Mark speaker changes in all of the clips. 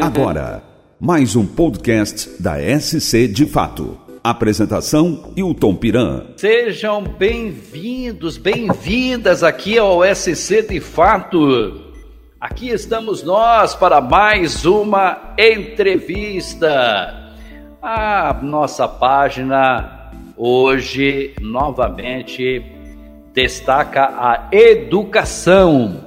Speaker 1: Agora, mais um podcast da SC de Fato. Apresentação Hilton Piran.
Speaker 2: Sejam bem-vindos, bem-vindas aqui ao SC de Fato. Aqui estamos nós para mais uma entrevista. A nossa página hoje novamente destaca a educação.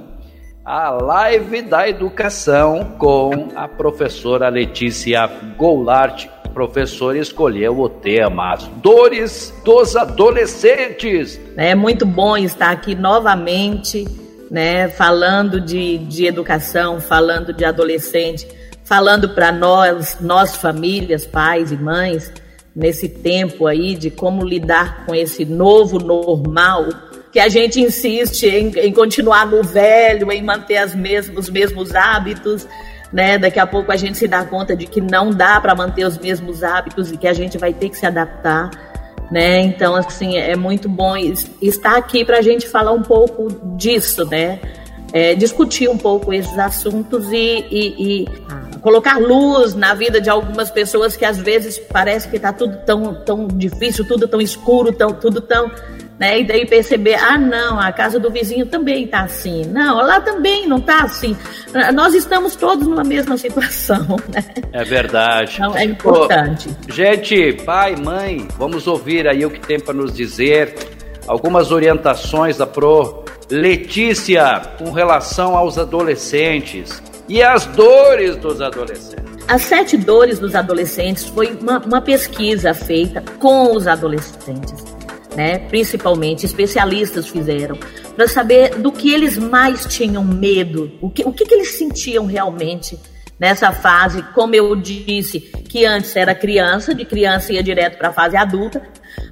Speaker 2: A live da educação com a professora Letícia Goulart. A professora escolheu o tema As Dores dos Adolescentes.
Speaker 3: É muito bom estar aqui novamente, né, falando de, de educação, falando de adolescente, falando para nós, nós famílias, pais e mães, nesse tempo aí de como lidar com esse novo normal que a gente insiste em, em continuar no velho, em manter as mesmos, os mesmos hábitos, né? Daqui a pouco a gente se dá conta de que não dá para manter os mesmos hábitos e que a gente vai ter que se adaptar, né? Então, assim, é muito bom estar aqui para a gente falar um pouco disso, né? É, discutir um pouco esses assuntos e, e, e colocar luz na vida de algumas pessoas que às vezes parece que está tudo tão, tão difícil, tudo tão escuro, tão, tudo tão né? E daí perceber, ah, não, a casa do vizinho também está assim. Não, lá também não está assim. Nós estamos todos numa mesma situação, né?
Speaker 2: É verdade.
Speaker 3: Então é importante.
Speaker 2: gente, pai, mãe, vamos ouvir aí o que tem para nos dizer. Algumas orientações da Pro Letícia com relação aos adolescentes e as dores dos adolescentes.
Speaker 3: As sete dores dos adolescentes foi uma, uma pesquisa feita com os adolescentes né, principalmente especialistas fizeram, para saber do que eles mais tinham medo, o que, o que, que eles sentiam realmente nessa fase, como eu disse, que antes era criança, de criança ia direto para a fase adulta,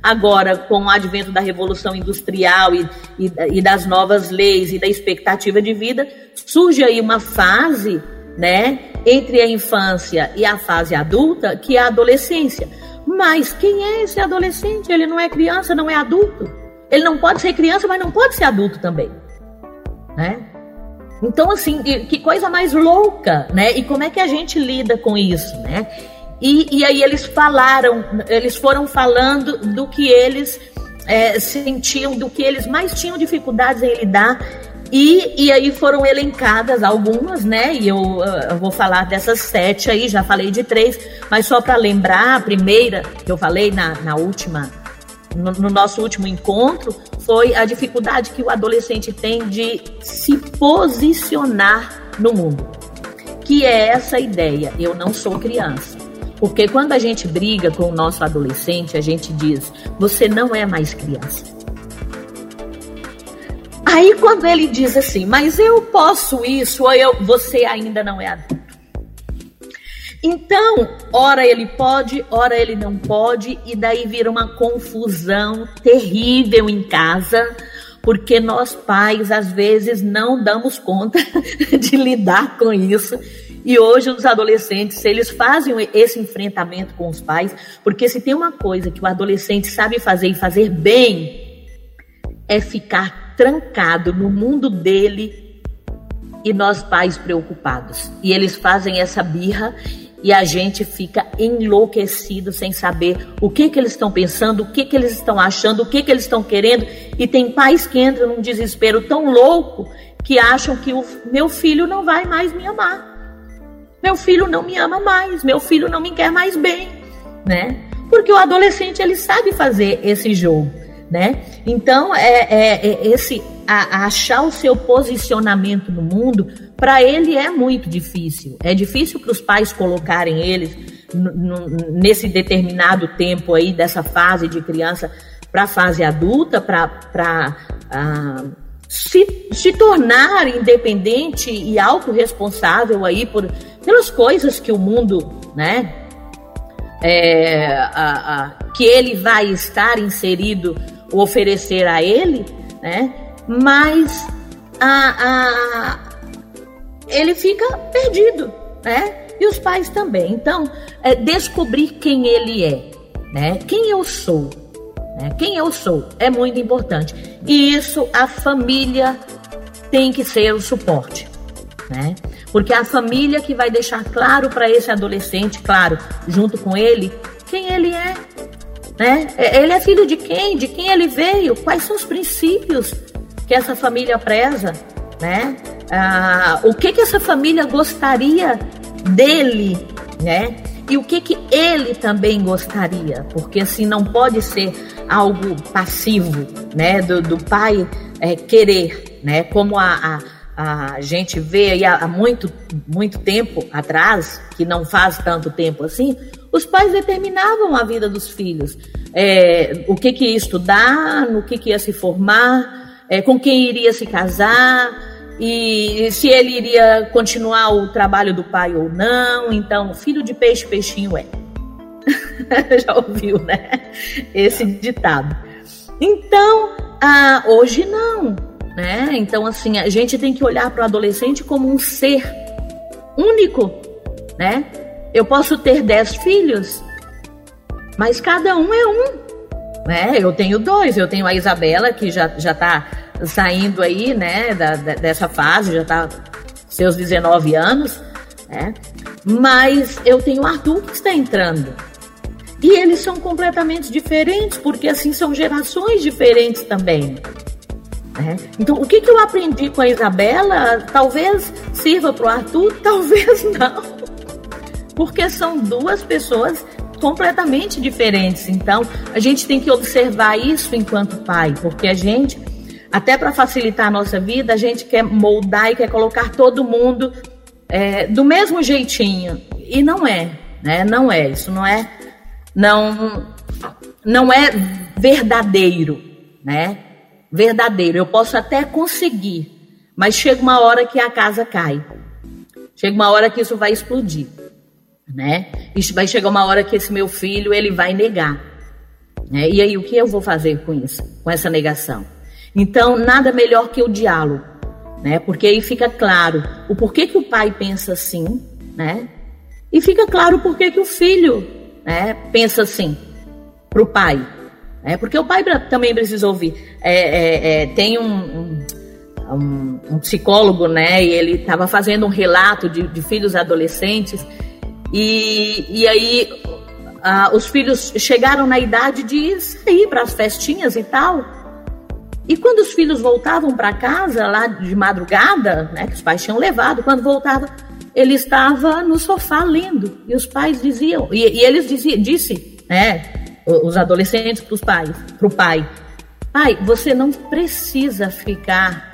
Speaker 3: agora com o advento da revolução industrial e, e, e, das novas leis e da expectativa de vida, surge aí uma fase, né, entre a infância e a fase adulta, que é a adolescência. Mas quem é esse adolescente? Ele não é criança, não é adulto. Ele não pode ser criança, mas não pode ser adulto também. Né? Então, assim, que coisa mais louca, né? E como é que a gente lida com isso, né? E, e aí eles falaram, eles foram falando do que eles é, sentiam, do que eles mais tinham dificuldades em lidar e, e aí foram elencadas algumas, né? E eu, eu, vou falar dessas sete aí, já falei de três, mas só para lembrar, a primeira que eu falei na, na última, no, no, nosso último encontro, foi a dificuldade que o adolescente tem de se posicionar no mundo. Que é essa ideia, eu não sou criança. Porque quando a gente briga com o nosso adolescente, a gente diz, você não é mais criança Aí quando ele diz assim, mas eu posso isso, ou eu, você ainda não é adulto. Então, ora ele pode, ora ele não pode, e daí vira uma confusão terrível em casa, porque nós pais às vezes não damos conta de lidar com isso. E hoje os adolescentes, eles fazem esse enfrentamento com os pais, porque se tem uma coisa que o adolescente sabe fazer e fazer bem, é ficar trancado no mundo dele e nós pais preocupados. E eles fazem essa birra e a gente fica enlouquecido sem saber o que que eles estão pensando, o que que eles estão achando, o que que eles estão querendo. E tem pais que entram num desespero tão louco que acham que o meu filho não vai mais me amar. Meu filho não me ama mais, meu filho não me quer mais bem, né? Porque o adolescente ele sabe fazer esse jogo né? Então, é, é, é esse a, a achar o seu posicionamento no mundo, para ele é muito difícil. É difícil para os pais colocarem eles nesse determinado tempo aí, dessa fase de criança para a fase adulta, para uh, se, se tornar independente e autorresponsável aí por, pelas coisas que o mundo, né? É, a, a, que ele vai estar inserido oferecer a ele, né? Mas a, a, ele fica perdido, né? E os pais também. Então, é descobrir quem ele é, né? Quem eu sou, né? Quem eu sou é muito importante. E isso a família tem que ser o suporte, né? Porque a família que vai deixar claro para esse adolescente, claro, junto com ele, quem ele é. Né? É, ele é filho de quem? De quem ele veio? Quais são os princípios que essa família preza? Né? Ah, o que, que essa família gostaria dele? Né? E o que, que ele também gostaria? Porque assim não pode ser algo passivo, né? Do, do pai é, querer, né? Como a, a, a gente vê há muito, muito tempo atrás, que não faz tanto tempo assim, os pais determinavam a vida dos filhos. É, o que, que ia estudar, no que, que ia se formar, é, com quem iria se casar, e se ele iria continuar o trabalho do pai ou não. Então, filho de peixe, peixinho é. Já ouviu, né? Esse ditado. Então, ah, hoje não, né? Então, assim, a gente tem que olhar para o adolescente como um ser único, né? Eu posso ter dez filhos, mas cada um é um, né? Eu tenho dois, eu tenho a Isabela, que já, já tá saindo aí, né, da, da, dessa fase, já tá seus 19 anos, né? Mas eu tenho o Arthur que está entrando. E eles são completamente diferentes, porque assim são gerações diferentes também. Né? Então, o que, que eu aprendi com a Isabela talvez sirva para o Arthur, talvez não. Porque são duas pessoas completamente diferentes. Então, a gente tem que observar isso enquanto pai, porque a gente até para facilitar a nossa vida, a gente quer moldar e quer colocar todo mundo é, do mesmo jeitinho. E não é, né? Não é. Isso não é. Não, não é verdadeiro, né? Verdadeiro. Eu posso até conseguir, mas chega uma hora que a casa cai. Chega uma hora que isso vai explodir, né? Isso vai chegar uma hora que esse meu filho ele vai negar. Né? E aí o que eu vou fazer com isso? Com essa negação? Então, nada melhor que o diálogo, né? Porque aí fica claro o porquê que o pai pensa assim, né? E fica claro o porquê que o filho, né, pensa assim para o pai, né? Porque o pai também precisa ouvir. É, é, é, tem um, um, um, psicólogo, né? E ele estava fazendo um relato de, de filhos adolescentes e, e aí ah, os filhos chegaram na idade de sair para as festinhas e tal. E quando os filhos voltavam para casa, lá de madrugada, né, que os pais tinham levado, quando voltava, ele estava no sofá lendo. E os pais diziam, e, e eles diziam, disse, né, os adolescentes para os pais, para o pai, pai, você não precisa ficar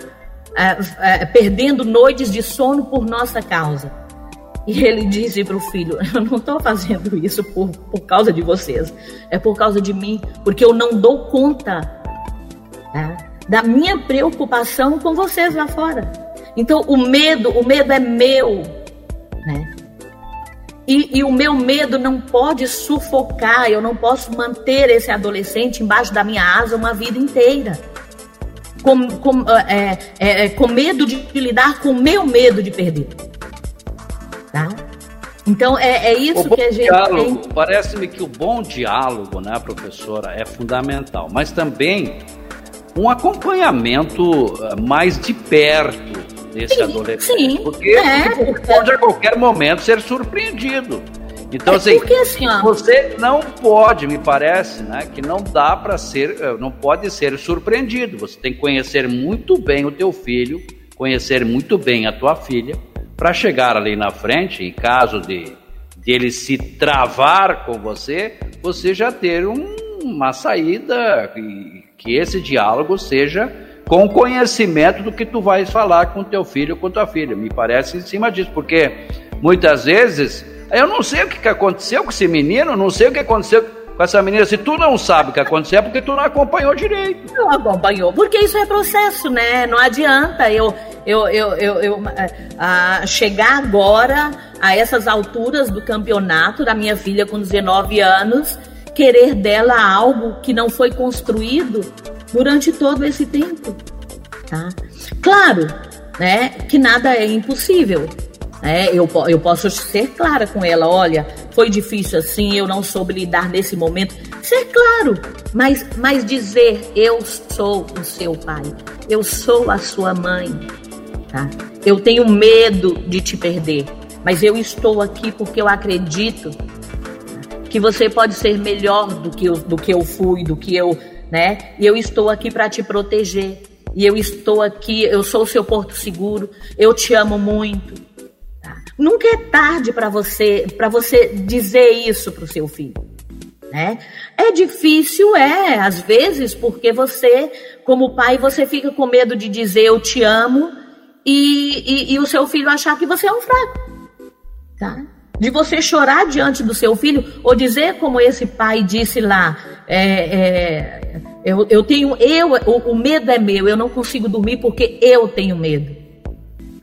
Speaker 3: é, é, perdendo noites de sono por nossa causa. E ele disse para o filho: Eu não estou fazendo isso por, por causa de vocês, é por causa de mim, porque eu não dou conta tá? da minha preocupação com vocês lá fora. Então, o medo, o medo é meu, né? E, e, o meu medo não pode sufocar, eu não posso manter esse adolescente embaixo da minha asa uma vida inteira. Com, com, é, é, é com medo de lidar com o meu medo de perder. Tá? Então é, é isso que a gente
Speaker 2: diálogo, tem. Parece-me que o bom diálogo, né, professora, é fundamental. Mas também um acompanhamento eh, mais de perto desse sim, adolescente. Sim, porque é, pode a qualquer momento ser surpreendido. Então, é assim, assim você não pode, me parece, né, que não dá para ser, eh, não pode ser surpreendido. Você tem que conhecer muito bem o teu filho, conhecer muito bem a tua filha, para chegar ali na frente, em caso de, de ele se travar com você, você já ter um, uma saída e que esse diálogo seja com conhecimento do que tu vais falar com teu filho ou com tua filha. Me parece em cima disso, porque muitas vezes eu não sei o que aconteceu com esse menino, não sei o que aconteceu com essa menina. Se tu não sabe o que aconteceu, é porque tu não acompanhou direito.
Speaker 3: Não acompanhou, porque isso é processo, né? Não adianta eu, eu, eu, eu, eu uh, chegar agora a essas alturas do campeonato da minha filha com 19 anos querer dela algo que não foi construído durante todo esse tempo. Tá? Claro, né, que nada é impossível. Né? Eu, eu posso ser clara com ela, olha, foi difícil assim, eu não soube lidar nesse momento. Ser claro, mas, mas dizer eu sou o seu pai, eu sou a sua mãe. Tá? eu tenho medo de te perder, mas eu estou aqui porque eu acredito que você pode ser melhor do que eu, do que eu fui, do que eu, né? E eu estou aqui para te proteger. E eu estou aqui, eu sou o seu porto seguro. Eu te amo muito. Nunca é tarde para você, para você dizer isso para o seu filho. Né? É difícil, é, às vezes, porque você, como pai, você fica com medo de dizer eu te amo e, e, e o seu filho achar que você é um fraco. Tá? de você chorar diante do seu filho, ou dizer como esse pai disse lá, é, é, eu, eu tenho, eu, o, o, medo é meu, eu não consigo dormir porque eu tenho medo.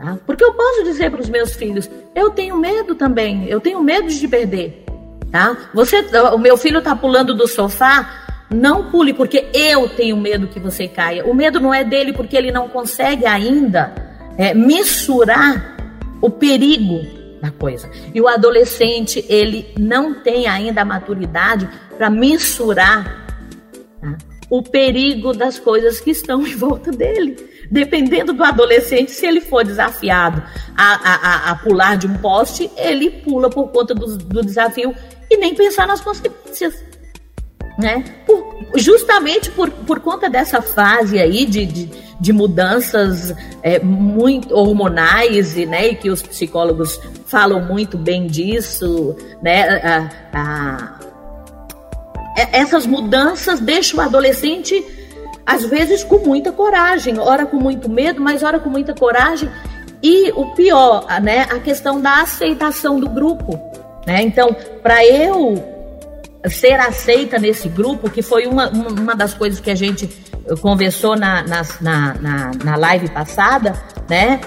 Speaker 3: Tá? Porque eu posso dizer para os meus filhos, eu tenho medo também, eu tenho medo de perder. Tá? Você, o meu filho está pulando do sofá, não pule porque eu tenho medo que você caia. O medo não é dele porque ele não consegue ainda é, mensurar o perigo da coisa. E o adolescente, ele não tem ainda a maturidade para mensurar tá? o perigo das coisas que estão em volta dele. Dependendo do adolescente, se ele for desafiado a, a, a pular de um poste, ele pula por conta do, do desafio e nem pensar nas consequências. Né? Por, justamente por, por conta dessa fase aí de, de de mudanças é, muito hormonais e, né, e que os psicólogos falam muito bem disso, né, a, a, é, essas mudanças deixam o adolescente às vezes com muita coragem, ora com muito medo, mas ora com muita coragem e o pior, né, a questão da aceitação do grupo, né? Então, para eu ser aceita nesse grupo, que foi uma, uma das coisas que a gente conversou na, na, na, na live passada, né?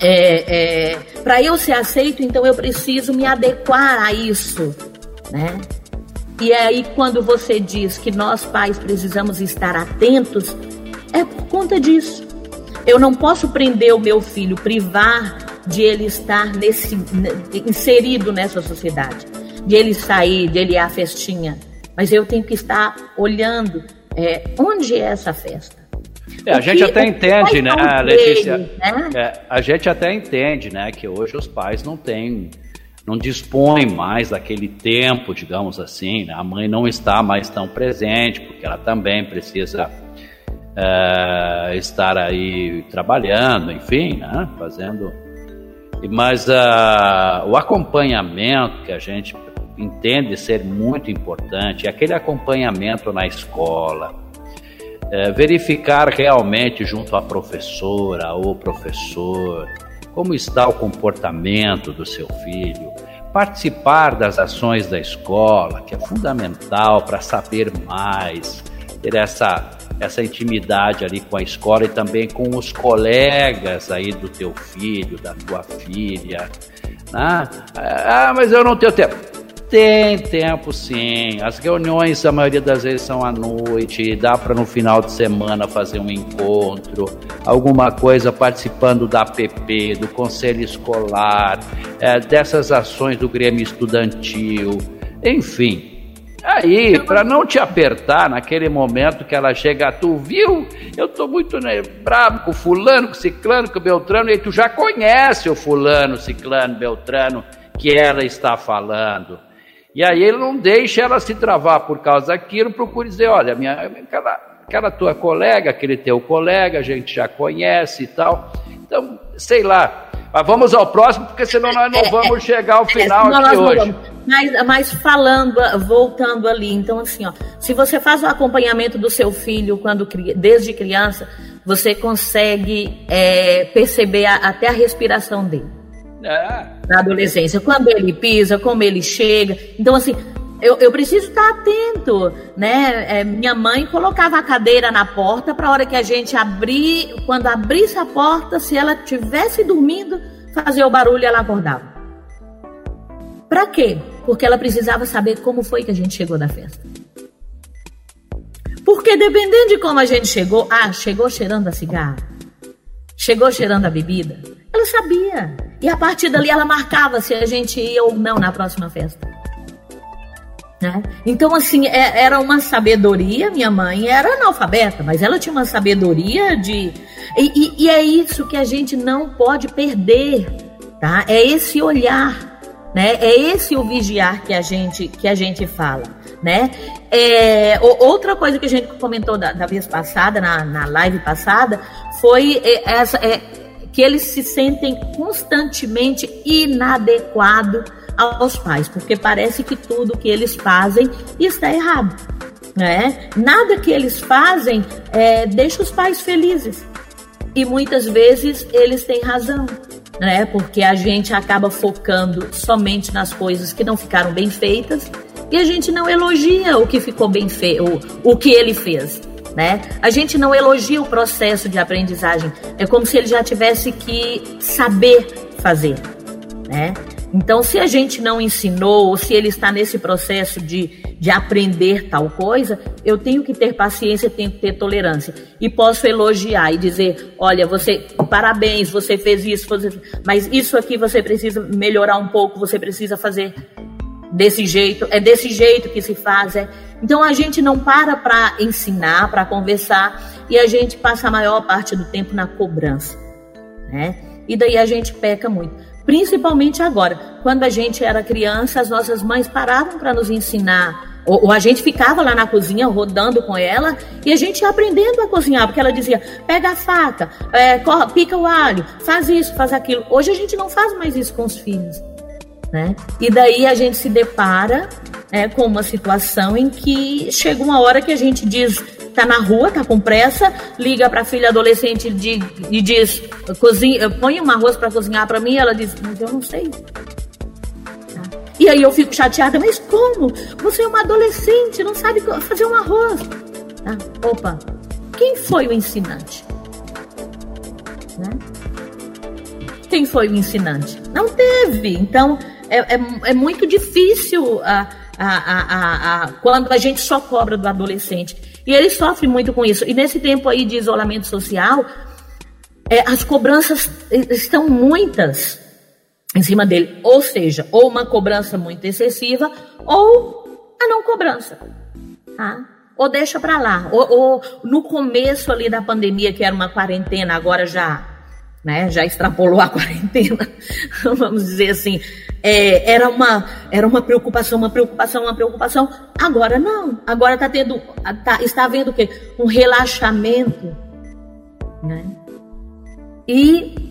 Speaker 3: É, é, para eu ser aceito, então eu preciso me adequar a isso, né? E é aí quando você diz que nós pais precisamos estar atentos, é por conta disso. Eu não posso prender o meu filho, privar de ele estar nesse inserido nessa sociedade, de ele sair, de ele ir à festinha, mas eu tenho que estar olhando é, onde é essa festa?
Speaker 2: É, a gente até entende, né, Letícia? Dele, né? É, a gente até entende, né, que hoje os pais não têm, não dispõem mais daquele tempo, digamos assim. Né? A mãe não está mais tão presente, porque ela também precisa é, estar aí trabalhando, enfim, né, fazendo. Mas uh, o acompanhamento que a gente entende ser muito importante, aquele acompanhamento na escola, é, verificar realmente junto à professora ou professor como está o comportamento do seu filho, participar das ações da escola, que é fundamental para saber mais, ter essa essa intimidade ali com a escola e também com os colegas aí do teu filho, da tua filha. Né? Ah, mas eu não tenho tempo. Tem tempo sim. As reuniões, a maioria das vezes, são à noite. Dá para no final de semana fazer um encontro, alguma coisa participando da APP, do conselho escolar, é, dessas ações do Grêmio Estudantil. Enfim, Aí, para não te apertar naquele momento que ela chega, tu viu? Eu tô muito né, bravo com fulano, com ciclano, com Beltrano, e tu já conhece o fulano, ciclano, Beltrano, que ela está falando. E aí ele não deixa ela se travar por causa daquilo, procura dizer, olha, minha, aquela, aquela tua colega, aquele teu colega, a gente já conhece e tal. Então, sei lá. Mas vamos ao próximo, porque senão nós não é, vamos é, chegar ao é, final aqui hoje.
Speaker 3: Mas, mas falando, voltando ali, então assim, ó, se você faz o acompanhamento do seu filho quando desde criança, você consegue é, perceber a, até a respiração dele é. na adolescência. Quando ele pisa, como ele chega. Então, assim, eu, eu preciso estar atento, né? É, minha mãe colocava a cadeira na porta para a hora que a gente abrir, quando abrisse a porta, se ela tivesse dormindo, fazer o barulho, ela acordava. Para quê? Porque ela precisava saber como foi que a gente chegou da festa. Porque dependendo de como a gente chegou, ah, chegou cheirando a cigarro, chegou cheirando a bebida, ela sabia. E a partir dali ela marcava se a gente ia ou não na próxima festa. Né? Então, assim, é, era uma sabedoria. Minha mãe era analfabeta, mas ela tinha uma sabedoria de. E, e, e, é isso que a gente não pode perder, tá? É esse olhar, né? É esse o vigiar que a gente, que a gente fala, né? É, outra coisa que a gente comentou da, da vez passada, na, na live passada, foi é, essa. É, que eles se sentem constantemente inadequados aos pais, porque parece que tudo que eles fazem está errado. Né? Nada que eles fazem é, deixa os pais felizes. E muitas vezes eles têm razão, né? Porque a gente acaba focando somente nas coisas que não ficaram bem feitas e a gente não elogia o que ficou bem feito, o que ele fez. Né? A gente não elogia o processo de aprendizagem. É como se ele já tivesse que saber fazer, né? Então, se a gente não ensinou, ou se ele está nesse processo de, de aprender tal coisa, eu tenho que ter paciência, tenho que ter tolerância. E posso elogiar e dizer: olha, você, parabéns, você fez isso, mas isso aqui você precisa melhorar um pouco, você precisa fazer desse jeito, é desse jeito que se faz. É. Então, a gente não para para ensinar, para conversar, e a gente passa a maior parte do tempo na cobrança. Né? E daí a gente peca muito. Principalmente agora, quando a gente era criança, as nossas mães paravam para nos ensinar ou, ou, a gente ficava lá na cozinha rodando com ela e a gente ia aprendendo a cozinhar, porque ela dizia: pega a faca, é, pica o alho, faz isso, faz aquilo. Hoje a gente não faz mais isso com os filhos. Né? E daí a gente se depara é, com uma situação em que chega uma hora que a gente diz: tá na rua, tá com pressa, liga para a filha adolescente de, e diz: cozinha, põe um arroz para cozinhar para mim. Ela diz: mas eu não sei. E aí eu fico chateada, mas como? Você é uma adolescente, não sabe fazer um arroz. Tá? Opa, quem foi o ensinante? Né? Quem foi o ensinante? Não teve. Então é, é, é muito difícil a, a, a, a, quando a gente só cobra do adolescente. E ele sofre muito com isso. E nesse tempo aí de isolamento social, é, as cobranças estão muitas em cima dele. Ou seja, ou uma cobrança muito excessiva, ou a não cobrança. Tá? Ou deixa para lá. Ou, ou, no começo ali da pandemia, que era uma quarentena, agora já, né, já extrapolou a quarentena, vamos dizer assim é, era, uma, era uma preocupação, uma preocupação, uma preocupação. Agora não. Agora tá tendo, tá, está havendo o quê? Um relaxamento. Né? E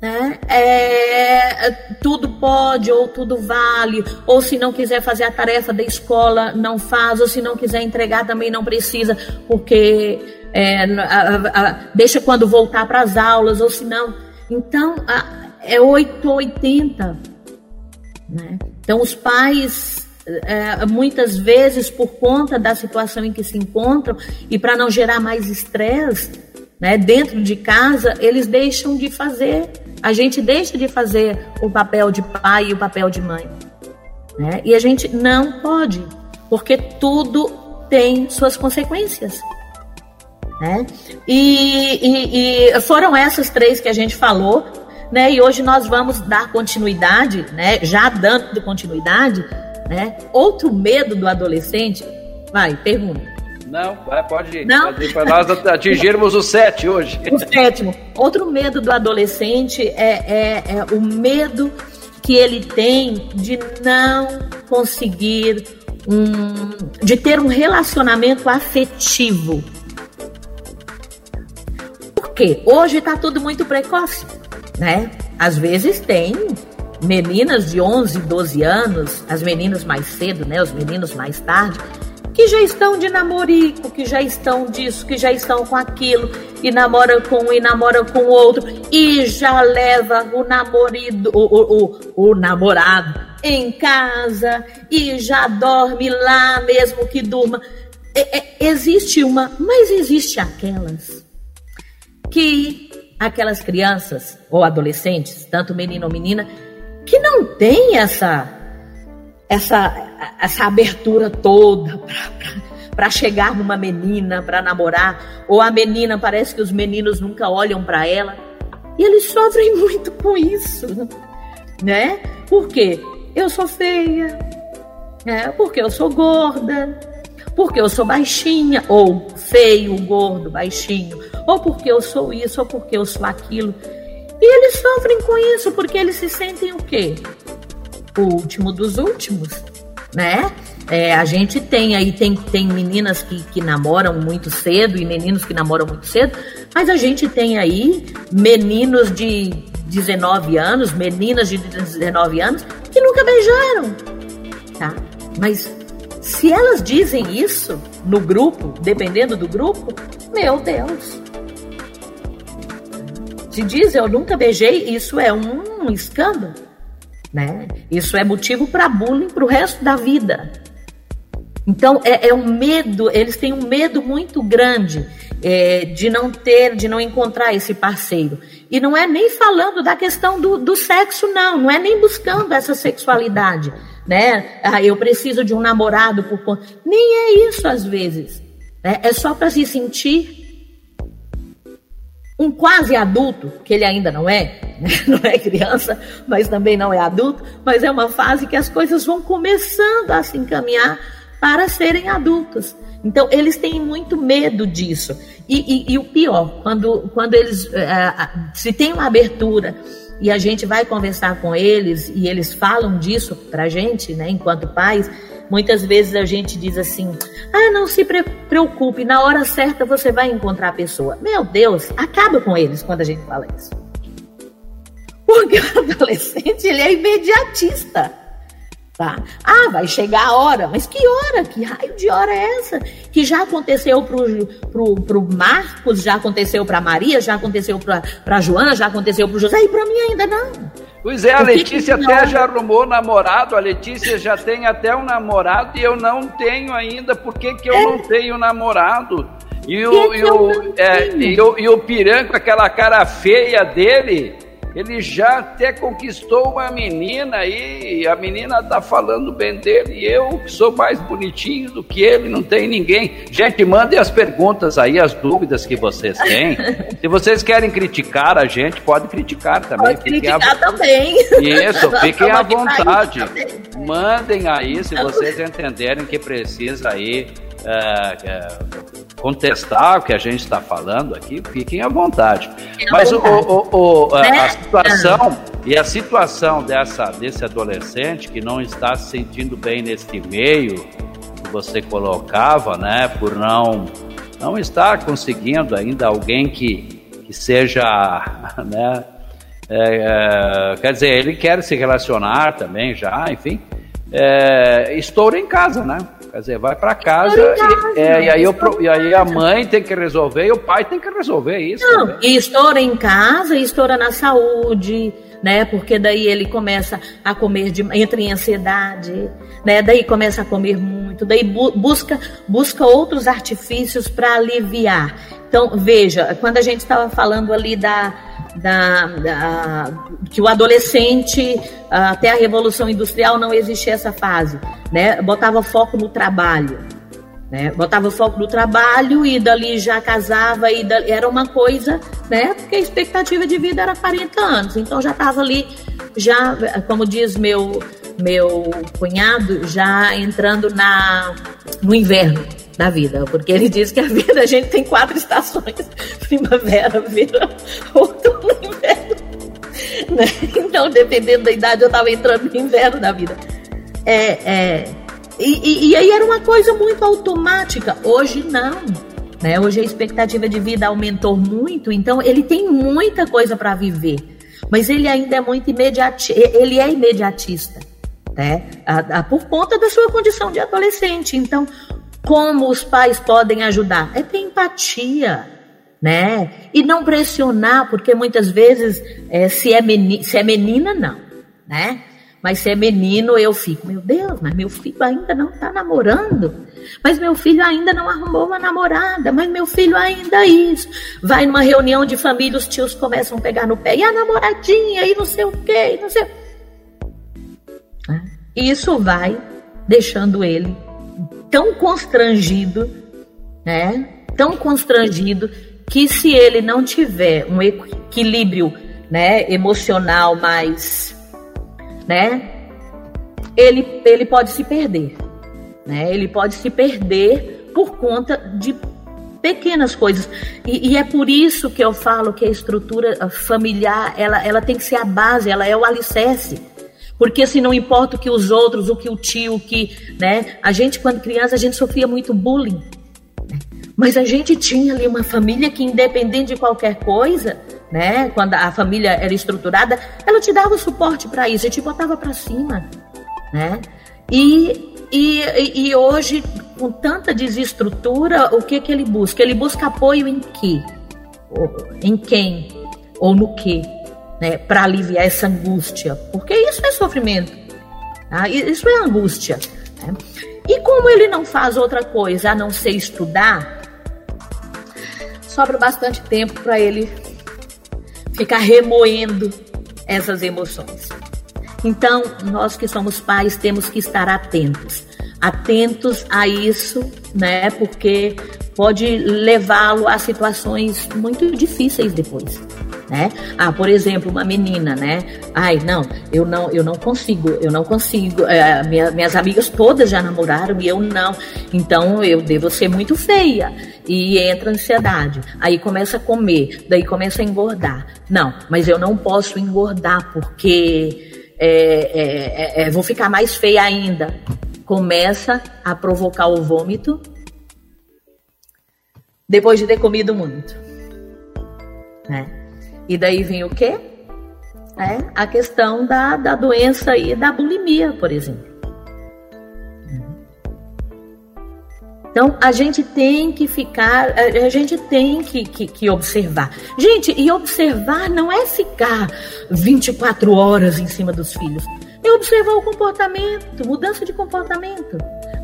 Speaker 3: né, é, tudo pode ou tudo vale, ou se não quiser fazer a tarefa da escola, não faz, ou se não quiser entregar também não precisa, porque é, a, a, deixa quando voltar para as aulas, ou se não. Então, a, é 880. Né? Então, os pais, é, muitas vezes, por conta da situação em que se encontram e para não gerar mais estresse né, dentro de casa, eles deixam de fazer, a gente deixa de fazer o papel de pai e o papel de mãe. Né? E a gente não pode, porque tudo tem suas consequências. Né? E, e, e, foram essas três que a gente falou né? E hoje nós vamos dar continuidade, né? Já dando continuidade, né? Outro medo do adolescente, vai, pergunta.
Speaker 2: Não, vai, pode ir. Não? Para nós atingirmos o sete hoje.
Speaker 3: O sétimo. Outro medo do adolescente é, é, é o medo que ele tem de não conseguir um, de ter um relacionamento afetivo. Por quê? Hoje está tudo muito precoce né? Às vezes tem meninas de 11, 12 anos, as meninas mais cedo, né? Os meninos mais tarde, que já estão de namorico, que já estão disso, que já estão com aquilo, e namora com um e namora com outro, e já leva o namorido, o, o, o, o namorado em casa, e já dorme lá mesmo que durma. É, é, existe uma, mas existe aquelas que aquelas crianças ou adolescentes, tanto menino ou menina, que não tem essa essa essa abertura toda para chegar numa menina, para namorar, ou a menina parece que os meninos nunca olham para ela. E eles sofrem muito com isso, né? Porque eu sou feia, É, porque eu sou gorda, porque eu sou baixinha, ou feio, gordo, baixinho, ou porque eu sou isso, ou porque eu sou aquilo. E eles sofrem com isso, porque eles se sentem o quê? O último dos últimos, né? É, a gente tem aí, tem, tem meninas que, que namoram muito cedo e meninos que namoram muito cedo, mas a gente tem aí meninos de 19 anos, meninas de 19 anos que nunca beijaram, tá? Mas se elas dizem isso no grupo, dependendo do grupo, meu Deus. Se diz eu nunca beijei, isso é um escândalo, né? Isso é motivo para bullying para o resto da vida. Então é, é, um medo, eles têm um medo muito grande é, de não ter, de não encontrar esse parceiro. E não é nem falando da questão do, do sexo, não, não é nem buscando essa sexualidade, né? Ah, eu preciso de um namorado por Nem é isso às vezes. Né? É só para se sentir um quase adulto, que ele ainda não é, né? não é criança, mas também não é adulto, mas é uma fase que as coisas vão começando a se encaminhar para serem adultos. Então, eles têm muito medo disso. E, e, e o pior, quando, quando eles. Uh, se tem uma abertura e a gente vai conversar com eles e eles falam disso para a gente, né, enquanto pais, muitas vezes a gente diz assim: ah, não se preocupe, na hora certa você vai encontrar a pessoa. Meu Deus, acaba com eles quando a gente fala isso. Porque o adolescente ele é imediatista. Tá? Ah, vai chegar a hora, mas que hora? Que raio de hora é essa? Que já aconteceu pro, pro, pro Marcos, já aconteceu pra Maria, já aconteceu pra Joana, já aconteceu pro José, e pra mim ainda não.
Speaker 2: Pois é, a Letícia até já arrumou namorado, a Letícia já tem até um namorado e eu não tenho ainda, por que, que eu é. não tenho namorado? E o, e, o, é, e, o, e o Piranha com aquela cara feia dele, ele já até conquistou uma menina e a menina tá falando bem dele. E eu, sou mais bonitinho do que ele, não tem ninguém. Gente, mandem as perguntas aí, as dúvidas que vocês têm. Se vocês querem criticar a gente, pode criticar também.
Speaker 3: Pode criticar também.
Speaker 2: Isso, fiquem à vontade. Mandem aí se vocês entenderem que precisa aí. É, é, contestar o que a gente está falando aqui, fiquem à vontade. Mas o, o, o, a, a, né? situação e a situação dessa, desse adolescente que não está se sentindo bem neste meio que você colocava, né, por não não estar conseguindo ainda alguém que, que seja, né, é, é, quer dizer, ele quer se relacionar também já, enfim, é, estoura em casa, né? Quer dizer, vai para casa, casa e, é, e, aí eu, e aí a mãe tem que resolver e o pai tem que resolver isso. Não,
Speaker 3: também. e estoura em casa e estoura na saúde, né? Porque daí ele começa a comer, de, entra em ansiedade, né? Daí começa a comer muito, daí bu busca, busca outros artifícios para aliviar. Então, veja, quando a gente estava falando ali da, da, da, que o adolescente, até a Revolução Industrial, não existia essa fase, né? Botava foco no trabalho, né? Botava foco no trabalho e dali já casava e dali, era uma coisa, né? Porque a expectativa de vida era 40 anos, então já estava ali, já, como diz meu meu cunhado, já entrando na no inverno, da vida, porque ele diz que a vida a gente tem quatro estações: primavera, verão, outono e inverno. Né? Então, dependendo da idade, eu estava entrando no inverno da vida. É, é, e, e, e aí era uma coisa muito automática. Hoje não. Né? Hoje a expectativa de vida aumentou muito, então ele tem muita coisa para viver, mas ele ainda é muito imediatista, ele é imediatista, né? A, a, por conta da sua condição de adolescente. Então, como os pais podem ajudar? É ter empatia, né? E não pressionar, porque muitas vezes, é, se, é menina, se é menina, não, né? Mas se é menino, eu fico, meu Deus, mas meu filho ainda não está namorando. Mas meu filho ainda não arrumou uma namorada. Mas meu filho ainda isso. Vai numa reunião de família, os tios começam a pegar no pé. E a namoradinha, e não sei o quê, e não sei. E isso vai deixando ele tão constrangido, né? Tão constrangido que se ele não tiver um equilíbrio, né, emocional mais, né, ele, ele pode se perder. Né? Ele pode se perder por conta de pequenas coisas. E, e, é por isso que eu falo que a estrutura familiar ela, ela tem que ser a base, ela é o alicerce. Porque se não importa o que os outros, o que o tio, o que, né? A gente quando criança a gente sofria muito bullying. Mas a gente tinha ali uma família que independente de qualquer coisa, né? Quando a família era estruturada, ela te dava suporte para isso, te botava para cima, né? E, e, e hoje, com tanta desestrutura, o que que ele busca? Ele busca apoio em quê? Em quem? Ou no quê? Né? Para aliviar essa angústia. Porque isso é sofrimento. Tá? Isso é angústia. Né? E como ele não faz outra coisa a não ser estudar, sobra bastante tempo para ele ficar remoendo essas emoções. Então, nós que somos pais temos que estar atentos, atentos a isso, né? Porque pode levá-lo a situações muito difíceis depois né? Ah, por exemplo, uma menina, né? Ai, não, eu não, eu não consigo, eu não consigo. É, minha, minhas amigas todas já namoraram e eu não. Então eu devo ser muito feia. E entra ansiedade. Aí começa a comer, daí começa a engordar. Não, mas eu não posso engordar porque é, é vou ficar mais feia ainda. Começa a provocar o vômito depois de ter comido muito. Né? E daí vem o quê? É a questão da, da doença e da bulimia, por exemplo. Então, a gente tem que ficar, a gente tem que, que, que, observar. Gente, e observar não é ficar 24 horas em cima dos filhos. É observar o comportamento, mudança de comportamento.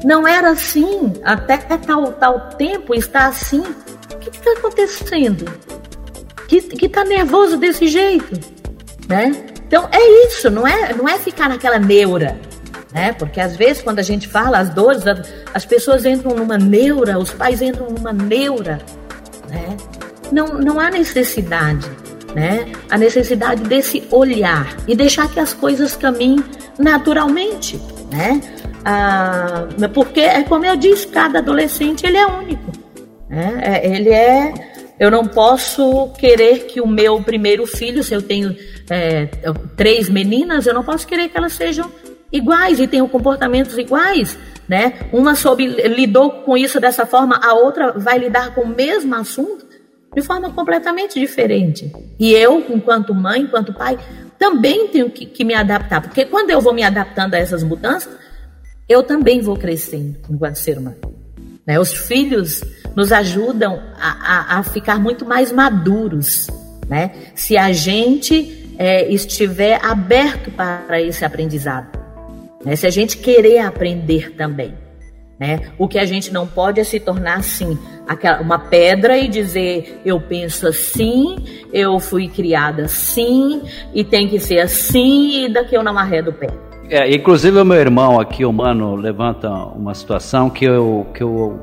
Speaker 3: Não era assim, até tal, tal tempo está assim. O que está acontecendo? Que, que tá nervoso desse jeito, né? Então é isso, não é, não é ficar naquela neura, né? Porque às vezes quando a gente fala as dores, as pessoas entram numa neura, os pais entram numa neura, né? Não, não há necessidade, né? A necessidade desse olhar e deixar que as coisas caminhem naturalmente, né? Ah, porque é como eu disse, cada adolescente ele é único, né? É, ele é eu não posso querer que o meu primeiro filho, se eu tenho é, três meninas, eu não posso querer que elas sejam iguais e tenham comportamentos iguais, né? Uma soube, lidou com isso dessa forma, a outra vai lidar com o mesmo assunto de forma completamente diferente. E eu, enquanto mãe, enquanto pai, também tenho que, que me adaptar, porque quando eu vou me adaptando a essas mudanças, eu também vou crescendo enquanto ser humano. Né? Os filhos nos ajudam a, a, a ficar muito mais maduros, né? Se a gente é, estiver aberto para esse aprendizado, né? Se a gente querer aprender também, né? O que a gente não pode é se tornar assim, aquela, uma pedra e dizer eu penso assim, eu fui criada assim e tem que ser assim e daqui eu não arredo o pé.
Speaker 2: É, inclusive o meu irmão aqui, o mano, levanta uma situação que eu, que eu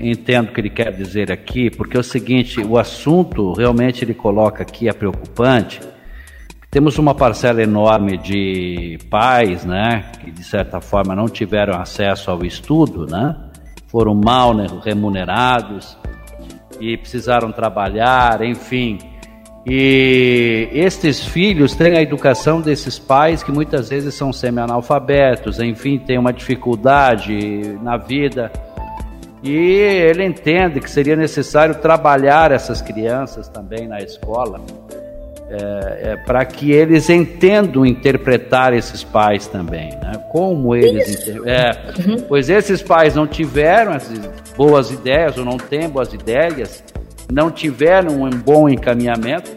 Speaker 2: entendo o que ele quer dizer aqui, porque é o seguinte, o assunto realmente ele coloca aqui é preocupante. Temos uma parcela enorme de pais, né, que de certa forma não tiveram acesso ao estudo, né, foram mal remunerados e precisaram trabalhar, enfim. E estes filhos têm a educação desses pais que muitas vezes são semi-analfabetos, enfim, têm uma dificuldade na vida e ele entende que seria necessário trabalhar essas crianças também na escola, é, é, para que eles entendam interpretar esses pais também, né? Como eles, é, uhum. pois esses pais não tiveram essas boas ideias ou não têm boas ideias, não tiveram um bom encaminhamento.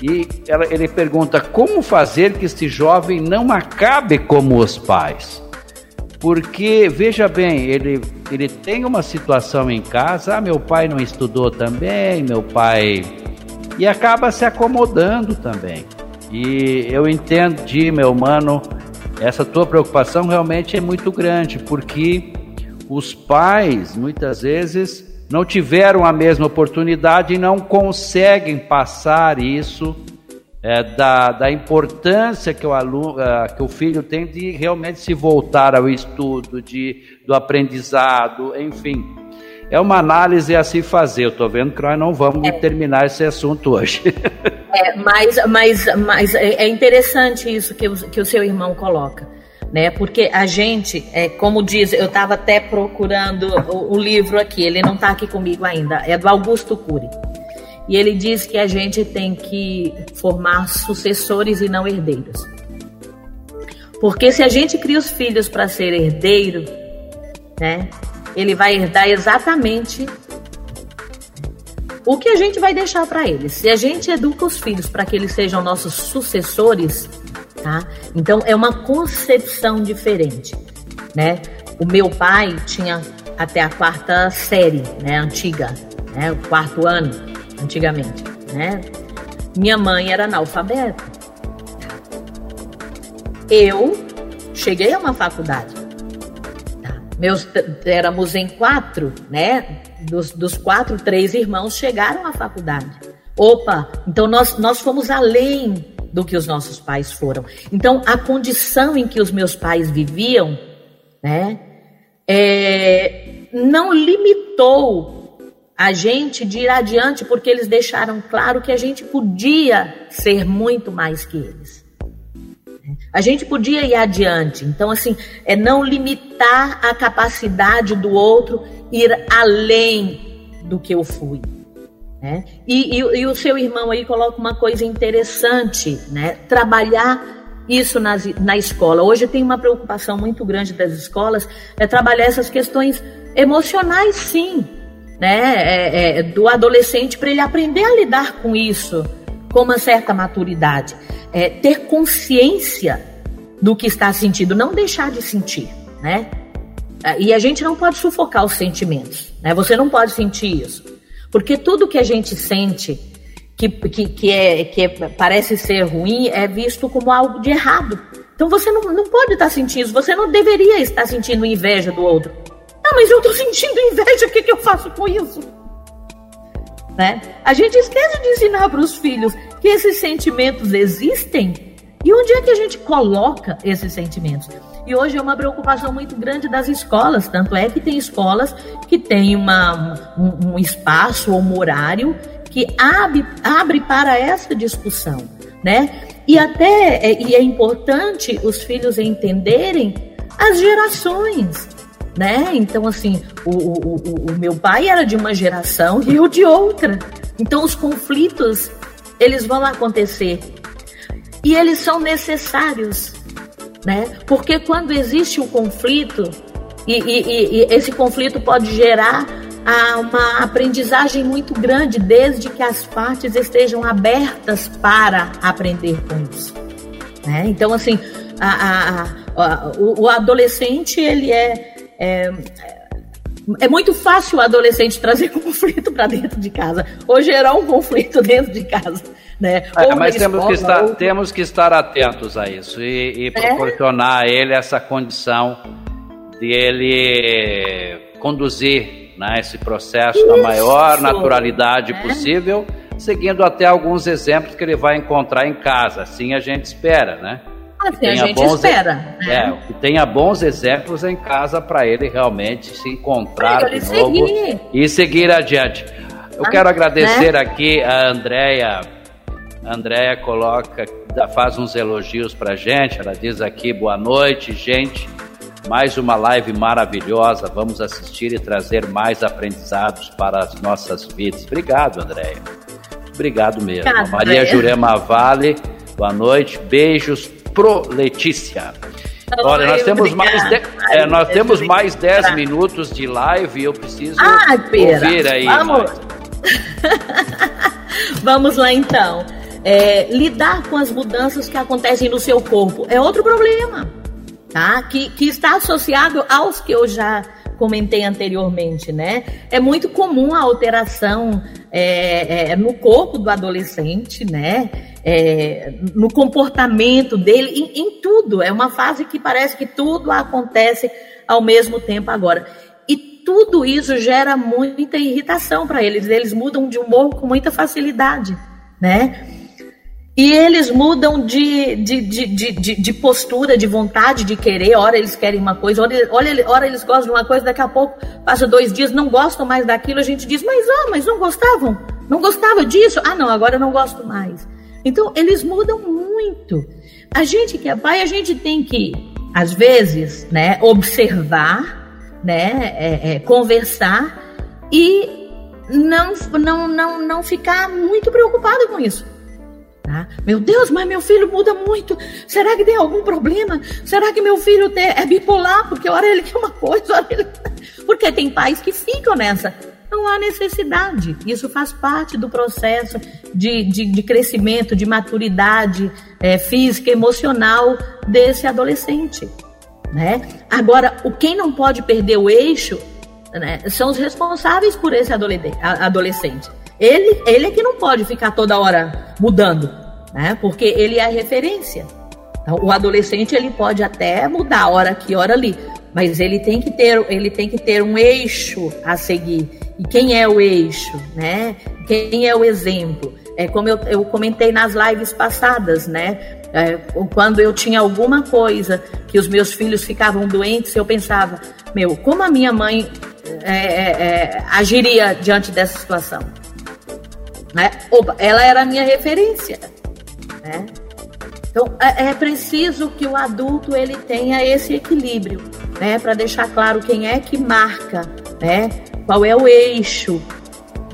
Speaker 2: E ela, ele pergunta como fazer que este jovem não acabe como os pais. Porque, veja bem, ele, ele tem uma situação em casa, ah, meu pai não estudou também, meu pai. E acaba se acomodando também. E eu entendi, meu mano, essa tua preocupação realmente é muito grande, porque os pais, muitas vezes, não tiveram a mesma oportunidade e não conseguem passar isso é, da, da importância que o, aluno, uh, que o filho tem de realmente se voltar ao estudo, de, do aprendizado, enfim. É uma análise a se fazer. Eu estou vendo que nós não vamos é. terminar esse assunto hoje.
Speaker 3: É, mas, mas, mas é, é interessante isso que o, que o seu irmão coloca né? Porque a gente, é, como diz, eu estava até procurando o, o, livro aqui, ele não está aqui comigo ainda, é do Augusto Cury. E ele diz que a gente tem que formar sucessores e não herdeiros. Porque se a gente cria os filhos para ser herdeiro, né? Ele vai herdar exatamente o que a gente vai deixar para eles. Se a gente educa os filhos para que eles sejam nossos sucessores, tá? Então é uma concepção diferente, né? O meu pai tinha até a quarta série, né, antiga, né, o quarto ano, antigamente, né? Minha mãe era analfabeta. Eu cheguei a uma faculdade. Tá? Meus éramos em quatro, né? Dos, dos quatro, três irmãos chegaram à faculdade. Opa, então nós, nós fomos além do que os nossos pais foram. Então, a condição em que os meus pais viviam, né, é, não limitou a gente de ir adiante, porque eles deixaram claro que a gente podia ser muito mais que eles. A gente podia ir adiante. Então, assim, é não limitar a capacidade do outro ir além do que eu fui. Né? E, e, e, o seu irmão aí coloca uma coisa interessante, né? Trabalhar isso nas, na escola. Hoje tem uma preocupação muito grande das escolas, é trabalhar essas questões emocionais, sim, né? É, é, do adolescente para ele aprender a lidar com isso com uma certa maturidade. É, ter consciência do que está sentindo, não deixar de sentir, né? E a gente não pode sufocar os sentimentos, né? Você não pode sentir isso. Porque tudo que a gente sente que, que, que, é, que é, parece ser ruim é visto como algo de errado. Então você não, não pode estar sentindo isso, você não deveria estar sentindo inveja do outro. Ah, mas eu estou sentindo inveja, o que, que eu faço com isso? Né? A gente esquece de ensinar para os filhos que esses sentimentos existem e onde é que a gente coloca esses sentimentos. E hoje é uma preocupação muito grande das escolas, tanto é que tem escolas que têm uma, um, um espaço ou um horário que abre, abre para essa discussão, né? E até é, e é importante os filhos entenderem as gerações, né? Então, assim, o, o, o, meu pai era de uma geração e eu de outra. Então, os conflitos, eles vão acontecer. E eles são necessários né? Porque quando existe o um conflito, e, e, e, esse conflito pode gerar ah, uma aprendizagem muito grande, desde que as partes estejam abertas para aprender isso. Né? Então, assim, a, a, a, o, o, adolescente, ele é, é é muito fácil o adolescente trazer conflito para dentro de casa, ou gerar um conflito dentro de casa. Né?
Speaker 2: É, mas temos, escola, que estar, ou... temos que estar atentos a isso e, e é? proporcionar a ele essa condição de ele conduzir né, esse processo isso. na maior naturalidade é. possível, seguindo até alguns exemplos que ele vai encontrar em casa. Assim a gente espera, né?
Speaker 3: Assim a gente espera. Né?
Speaker 2: É, que tenha bons exemplos em casa para ele realmente se encontrar de novo seguir. e seguir adiante. Eu ah, quero agradecer né? aqui a Andréia. A Andréia coloca, faz uns elogios para gente. Ela diz aqui: boa noite, gente. Mais uma live maravilhosa. Vamos assistir e trazer mais aprendizados para as nossas vidas. Obrigado, Andréia. Obrigado mesmo. Obrigada, Maria Jurema Vale, boa noite. Beijos pro Letícia. Olha, nós temos mais de, é, nós temos mais 10 minutos de live e eu preciso
Speaker 3: Ai, pera. ouvir aí. Vamos. Vamos lá então. É, lidar com as mudanças que acontecem no seu corpo é outro problema, tá? Que, que está associado aos que eu já comentei anteriormente, né? É muito comum a alteração é, é, no corpo do adolescente, né? É, no comportamento dele, em, em tudo. É uma fase que parece que tudo acontece ao mesmo tempo agora. E tudo isso gera muita irritação para eles. Eles mudam de humor com muita facilidade, né? E eles mudam de, de, de, de, de, postura, de vontade de querer. Ora eles querem uma coisa, ora, ora, ora eles gostam de uma coisa, daqui a pouco passa dois dias, não gostam mais daquilo. A gente diz, mas ah, mas não gostavam? Não gostava disso? Ah, não, agora não gosto mais. Então eles mudam muito. A gente que é pai, a gente tem que, às vezes, né, observar, né, é, é, conversar e não, não, não, não ficar muito preocupado com isso. Tá? Meu Deus, mas meu filho muda muito. Será que tem algum problema? Será que meu filho é bipolar? Porque hora ele quer uma coisa, hora ele. Porque tem pais que ficam nessa. Não há necessidade. Isso faz parte do processo de, de, de crescimento, de maturidade é, física, emocional desse adolescente. Né? Agora, o quem não pode perder o eixo né, são os responsáveis por esse adolescente. Ele, ele é que não pode ficar toda hora mudando, né? Porque ele é a referência. Então, o adolescente ele pode até mudar hora aqui, hora ali, mas ele tem que ter, ele tem que ter um eixo a seguir. E quem é o eixo, né? Quem é o exemplo? É como eu, eu comentei nas lives passadas, né? É, quando eu tinha alguma coisa que os meus filhos ficavam doentes, eu pensava, meu, como a minha mãe é, é, é agiria diante dessa situação? Né? Ela era a minha referência. Né? Então é, é preciso que o adulto ele tenha esse equilíbrio, né, para deixar claro quem é que marca, né, qual é o eixo,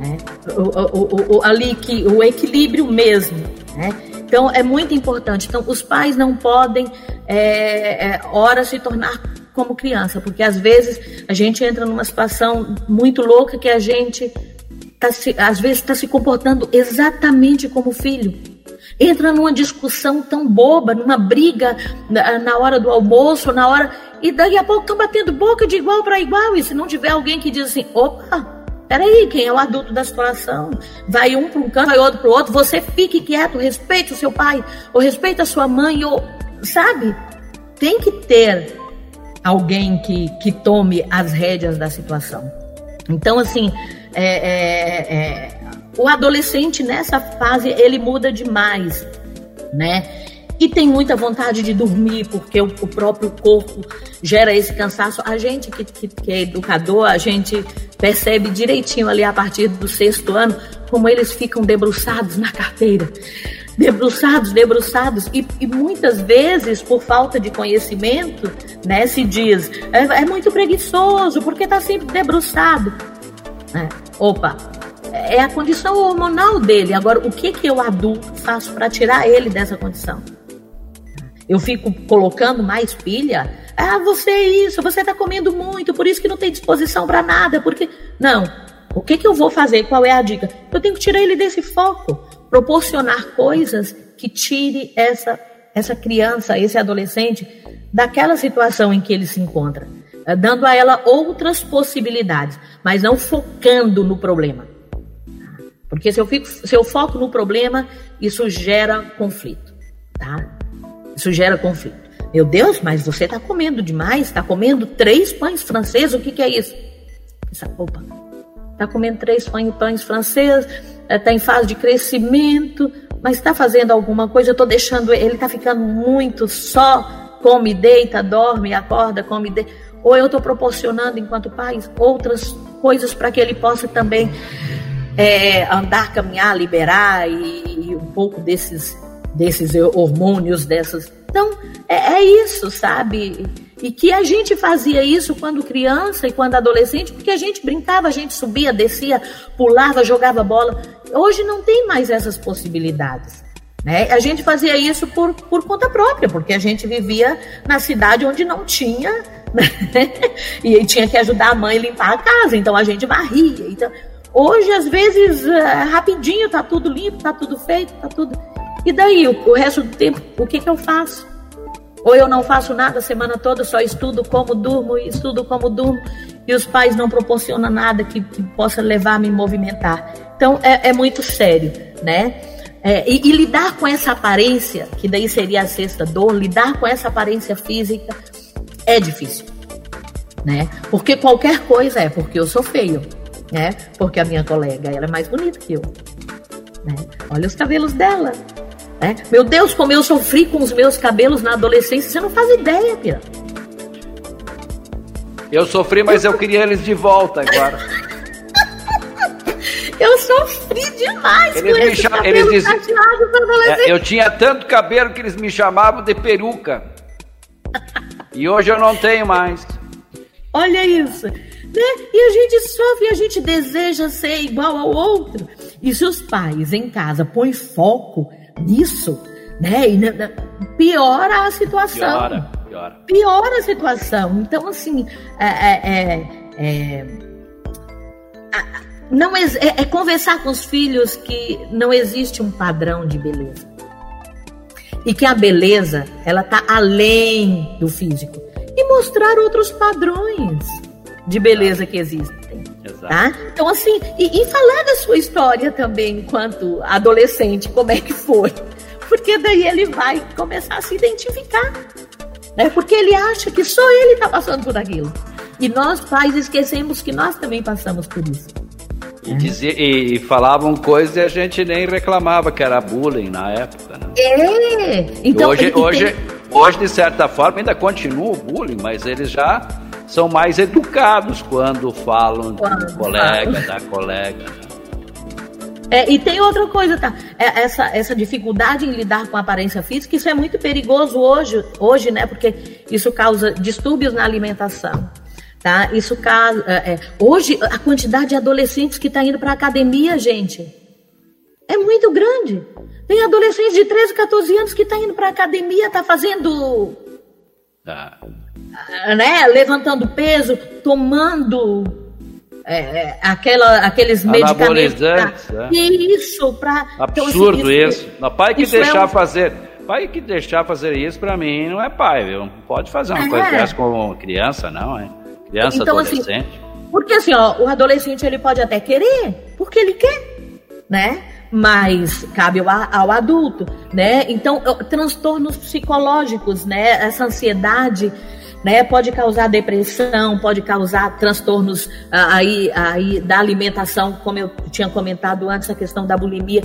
Speaker 3: né, o, o, o, ali que o equilíbrio mesmo, né. Então é muito importante. Então os pais não podem é, é, ora se tornar como criança, porque às vezes a gente entra numa situação muito louca que a gente tá se, às vezes está se comportando exatamente como filho. Entra numa discussão tão boba, numa briga na, na hora do almoço, na hora. E daqui a pouco estão batendo boca de igual para igual. E se não tiver alguém que diz assim: opa, peraí, quem é o adulto da situação? Vai um para um canto, vai outro para o outro. Você fique quieto, respeite o seu pai, ou respeite a sua mãe, ou. Sabe? Tem que ter alguém que, que tome as rédeas da situação. Então, assim, é, é, é, o adolescente nessa fase ele muda demais, né? E tem muita vontade de dormir, porque o, o próprio corpo gera esse cansaço. A gente que, que, que, é educador, a gente percebe direitinho ali a partir do sexto ano como eles ficam debruçados na carteira. Debruçados, debruçados, e, e muitas vezes, por falta de conhecimento, né, se diz, é, é muito preguiçoso, porque está sempre debruçado. É. Opa, é a condição hormonal dele. Agora, o que, que eu adulto faço para tirar ele dessa condição? Eu fico colocando mais pilha? Ah, você é isso, você está comendo muito, por isso que não tem disposição para nada, porque. Não. O que, que eu vou fazer? Qual é a dica? Eu tenho que tirar ele desse foco. Proporcionar coisas que tire essa, essa criança, esse adolescente, daquela situação em que ele se encontra. Eh, dando a ela outras possibilidades, mas não focando no problema. Porque se eu, fico, se eu foco no problema, isso gera conflito, tá? Isso gera conflito. Meu Deus, mas você está comendo demais, está comendo três pães franceses, o que, que é isso? Opa, está comendo três pães franceses, está eh, em fase de crescimento, mas está fazendo alguma coisa, eu estou deixando ele, está ficando muito só, come, deita, dorme, acorda, come, deita ou eu estou proporcionando, enquanto pai, outras coisas para que ele possa também é, andar, caminhar, liberar e, e, um pouco desses, desses hormônios, dessas. Então, é, é isso, sabe? E que a gente fazia isso quando criança e quando adolescente, porque a gente brincava, a gente subia, descia, pulava, jogava bola. Hoje não tem mais essas possibilidades. Né? A gente fazia isso por, por conta própria, porque a gente vivia na cidade onde não tinha né? e tinha que ajudar a mãe a limpar a casa, então a gente varria. Então, hoje, às vezes, é, rapidinho, tá tudo limpo, tá tudo feito, tá tudo. E daí, o, o resto do tempo, o que, que eu faço? Ou eu não faço nada a semana toda, só estudo como durmo, estudo como durmo, e os pais não proporcionam nada que, que possa levar a me movimentar. Então, é, é muito sério, né? É, e, e, lidar com essa aparência, que daí seria a sexta dor, lidar com essa aparência física é difícil, né? Porque qualquer coisa é porque eu sou feio, né? Porque a minha colega ela é mais bonita que eu, né? Olha os cabelos dela, É? Meu Deus, como eu sofri com os meus cabelos na adolescência, você não faz ideia, Pia.
Speaker 2: Eu sofri, mas eu queria eles de volta agora.
Speaker 3: eu sofri demais
Speaker 2: eles com esse cabelo eles diziam, é, Eu tinha tanto cabelo que eles me chamavam de peruca. e hoje eu não tenho mais.
Speaker 3: Olha isso. Né? E a gente sofre, a gente deseja ser igual ao outro. E se os pais em casa põem foco nisso, né? E, piora a situação.
Speaker 2: Piora, piora.
Speaker 3: Piora a situação. Então, assim, é, é, é, não é, é conversar com os filhos que não existe um padrão de beleza. E que a beleza, ela tá além do físico. E mostrar outros padrões de beleza que existem. Tá? Então, assim, e, e, falar da sua história também, enquanto adolescente, como é que foi. Porque daí ele vai começar a se identificar. Né? Porque ele acha que só ele está passando por aquilo. E nós, pais, esquecemos que nós também passamos por isso.
Speaker 2: E, dizia, e falavam coisas e a gente nem reclamava que era bullying na época. Né?
Speaker 3: É! Então,
Speaker 2: hoje, hoje, tem... hoje, de certa forma, ainda continua o bullying, mas eles já são mais educados quando falam do colega, da colega.
Speaker 3: É, e tem outra coisa, tá? É, essa, essa dificuldade em lidar com a aparência física, isso é muito perigoso hoje, hoje, né? Porque isso causa distúrbios na alimentação. Tá? Isso causa. É, é hoje, a quantidade de adolescentes que está indo para a academia, gente, é muito grande. Tem adolescentes de 13, 14 anos que está indo para a academia, está fazendo. Tá. Né, levantando peso, tomando é, é, aquela, aqueles medicamentos. Pra,
Speaker 2: é. Isso, para. Absurdo então, assim, isso. pai que isso deixar é um... fazer. Pai que deixar fazer isso, para mim, não é pai, viu? Não pode fazer uma é. coisa dessa com criança, não, é? Criança, então, assim, adolescente. Assim,
Speaker 3: porque assim, ó, o adolescente ele pode até querer, porque ele quer, né? Mas cabe ao, ao adulto, né? Então, transtornos psicológicos, né? Essa ansiedade né? Pode causar depressão, pode causar transtornos ah, aí, aí da alimentação, como eu tinha comentado antes, a questão da bulimia.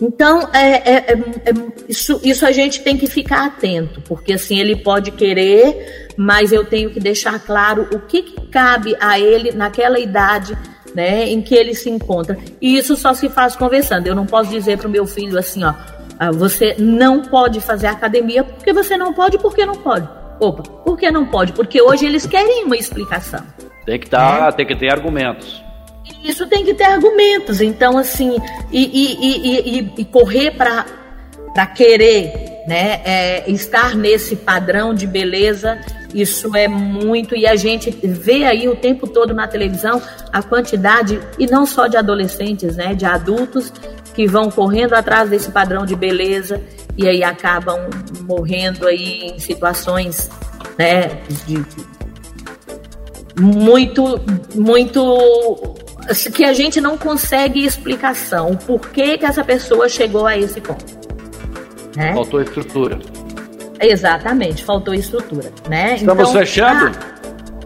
Speaker 3: Então, é, é, é, é, isso, isso a gente tem que ficar atento, porque assim, ele pode querer, mas eu tenho que deixar claro o que, que cabe a ele naquela idade né, em que ele se encontra. E isso só se faz conversando. Eu não posso dizer para o meu filho assim, ó, ah, você não pode fazer academia porque você não pode, porque não pode. Opa, por que não pode? Porque hoje eles querem uma explicação.
Speaker 2: Tem que, tá, é. tem que ter argumentos.
Speaker 3: Isso tem que ter argumentos. Então, assim, e, e, e, e correr para querer né, é, estar nesse padrão de beleza, isso é muito. E a gente vê aí o tempo todo na televisão a quantidade, e não só de adolescentes, né, de adultos que vão correndo atrás desse padrão de beleza e aí acabam morrendo aí em situações né, de, muito, muito que a gente não consegue explicação o porquê que essa pessoa chegou a esse ponto.
Speaker 2: Né? Faltou estrutura.
Speaker 3: Exatamente, faltou estrutura, né?
Speaker 2: Estamos então, fechando?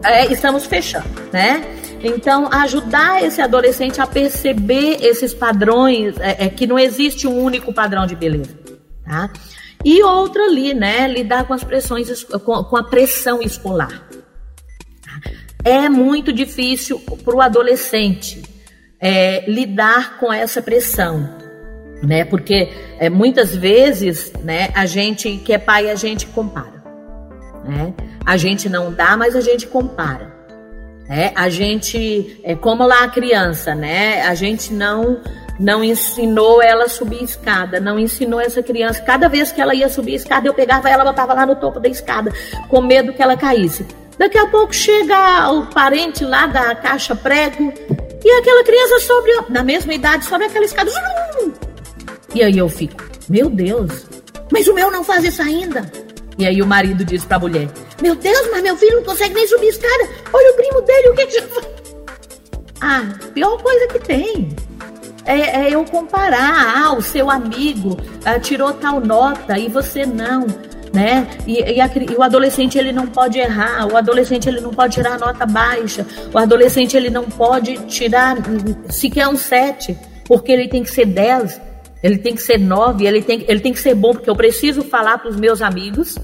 Speaker 3: É, estamos fechando, né? Então, ajudar esse adolescente a perceber esses padrões, é, é que não existe um único padrão de beleza tá? E outra ali, né, lidar com as pressões, com, com a pressão escolar. É muito difícil para o adolescente é, lidar com essa pressão, né? Porque é, muitas vezes, né, a gente que é pai, a gente compara, né? A gente não dá, mas a gente compara. né? a gente, é como lá a criança, né? A gente não não ensinou ela a subir escada, não ensinou essa criança. Cada vez que ela ia subir escada, eu pegava ela, botava lá no topo da escada, com medo que ela caísse. Daqui a pouco chega o parente lá da caixa prego e aquela criança sobe, na mesma idade, sobe aquela escada. E aí eu fico, meu Deus, mas o meu não faz isso ainda. E aí o marido diz para a mulher: Meu Deus, mas meu filho não consegue nem subir escada. Olha o primo dele, o que que já faz? Ah, pior coisa que tem é, é eu comparar, ah, o seu amigo ah, tirou tal nota e você não, né? E, e, a, e, o adolescente ele não pode errar, o adolescente ele não pode tirar nota baixa, o adolescente ele não pode tirar sequer um 7, porque ele tem que ser 10. Ele tem que ser nove, ele tem, ele tem que ser bom, porque eu preciso falar para os meus amigos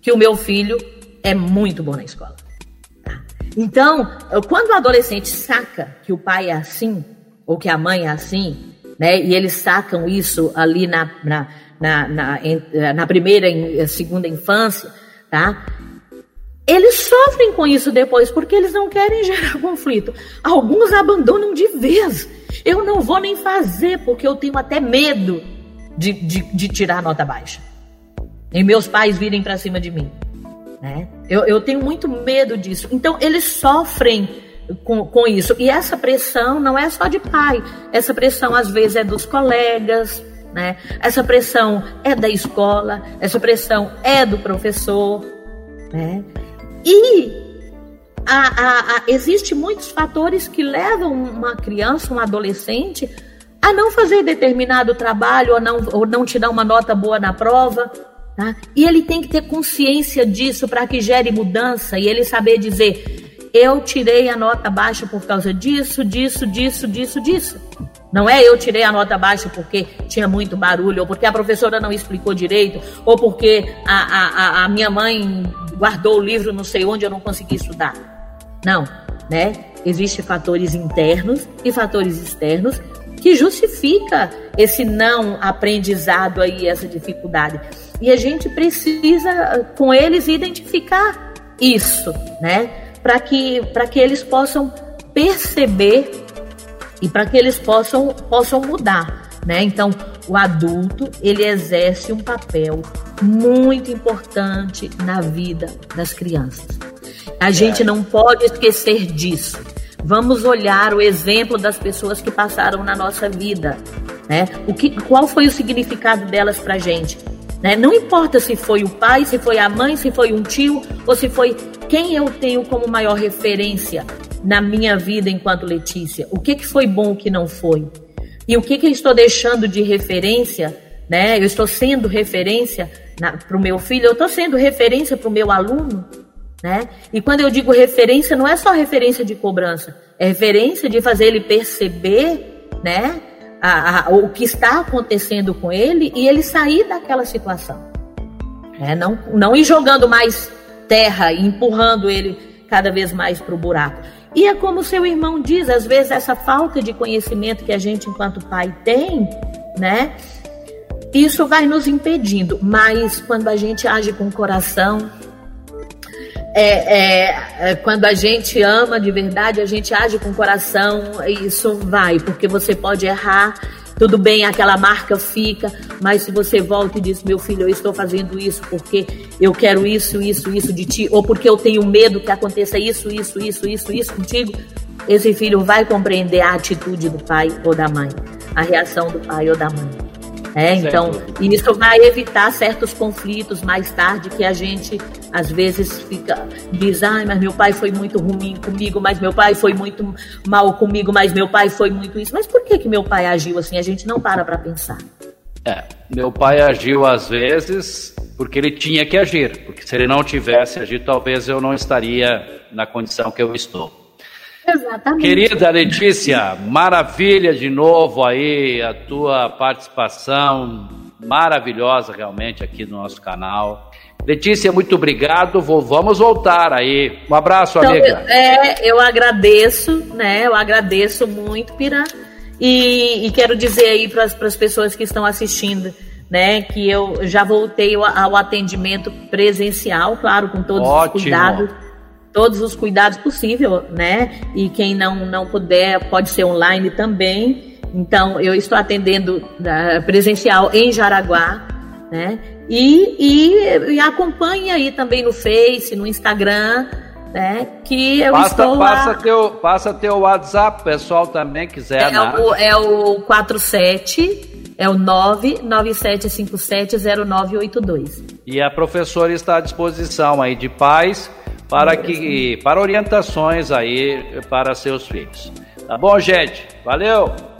Speaker 3: que o meu filho é muito bom na escola. Tá? Então, quando o adolescente saca que o pai é assim, ou que a mãe é assim, né, e eles sacam isso ali na, na, na, na, na primeira e segunda infância, tá? Eles sofrem com isso depois porque eles não querem gerar conflito. Alguns abandonam de vez. Eu não vou nem fazer porque eu tenho até medo de, de, de tirar nota baixa. E meus pais virem para cima de mim. Né? Eu, eu tenho muito medo disso. Então, eles sofrem com, com isso. E essa pressão não é só de pai. Essa pressão, às vezes, é dos colegas. Né? Essa pressão é da escola. Essa pressão é do professor. Né? E a, a, a, existe muitos fatores que levam uma criança, um adolescente, a não fazer determinado trabalho ou não, ou não tirar uma nota boa na prova. Tá? E ele tem que ter consciência disso para que gere mudança e ele saber dizer: eu tirei a nota baixa por causa disso, disso, disso, disso, disso. Não é eu tirei a nota baixa porque tinha muito barulho, ou porque a professora não explicou direito, ou porque a, a, a minha mãe guardou o livro não sei onde eu não consegui estudar. Não, né? Existem fatores internos e fatores externos que justifica esse não aprendizado aí, essa dificuldade. E a gente precisa com eles identificar isso, né? Para que para que eles possam perceber e para que eles possam possam mudar, né? Então, o adulto, ele exerce um papel muito importante na vida das crianças. A gente não pode esquecer disso. Vamos olhar o exemplo das pessoas que passaram na nossa vida, né? O que, qual foi o significado delas para gente? Né? Não importa se foi o pai, se foi a mãe, se foi um tio ou se foi quem eu tenho como maior referência na minha vida enquanto Letícia. O que, que foi bom, que não foi? E o que, que eu estou deixando de referência? Né? Eu estou sendo referência para o meu filho, eu estou sendo referência para o meu aluno. Né? E quando eu digo referência, não é só referência de cobrança, é referência de fazer ele perceber né, a, a, o que está acontecendo com ele e ele sair daquela situação. É, não, não ir jogando mais terra e empurrando ele cada vez mais para o buraco. E é como seu irmão diz, às vezes essa falta de conhecimento que a gente, enquanto pai, tem, né? Isso vai nos impedindo. Mas quando a gente age com o coração, é, é, é, quando a gente ama de verdade, a gente age com o coração, isso vai, porque você pode errar tudo bem, aquela marca fica, mas se você volta e diz, meu filho, eu estou fazendo isso porque eu quero isso, isso, isso de ti, ou porque eu tenho medo que aconteça isso, isso, isso, isso, isso contigo, esse filho vai compreender a atitude do pai ou da mãe, a reação do pai ou da mãe. É, então, isso vai evitar certos conflitos mais tarde que a gente às vezes fica diz, ai, mas meu pai foi muito ruim comigo, mas meu pai foi muito mal comigo, mas meu pai foi muito isso. Mas por que que meu pai agiu assim? A gente não para para pensar.
Speaker 2: É, meu pai agiu às vezes porque ele tinha que agir, porque se ele não tivesse agido, talvez eu não estaria na condição que eu estou.
Speaker 3: Exatamente.
Speaker 2: Querida Letícia, maravilha de novo aí a tua participação, maravilhosa realmente aqui no nosso canal. Letícia, muito obrigado. Vou, vamos voltar aí. Um abraço, então, amiga.
Speaker 3: Eu, é, eu agradeço, né? Eu agradeço muito, Pira. E, e quero dizer aí para as pessoas que estão assistindo, né, que eu já voltei ao, ao atendimento presencial, claro, com todos Ótimo. os cuidados todos os cuidados possíveis, né? E quem não, não puder pode ser online também. Então, eu estou atendendo uh, presencial em Jaraguá, né? E, e, e acompanhe aí também no Face, no Instagram, né? Que eu
Speaker 2: passa,
Speaker 3: estou
Speaker 2: passa lá. Teu, passa teu WhatsApp, pessoal também quiser.
Speaker 3: É, né? o, é o 47, é o 997570982.
Speaker 2: E a professora está à disposição aí de pais para que para orientações aí para seus filhos. Tá bom, gente? Valeu.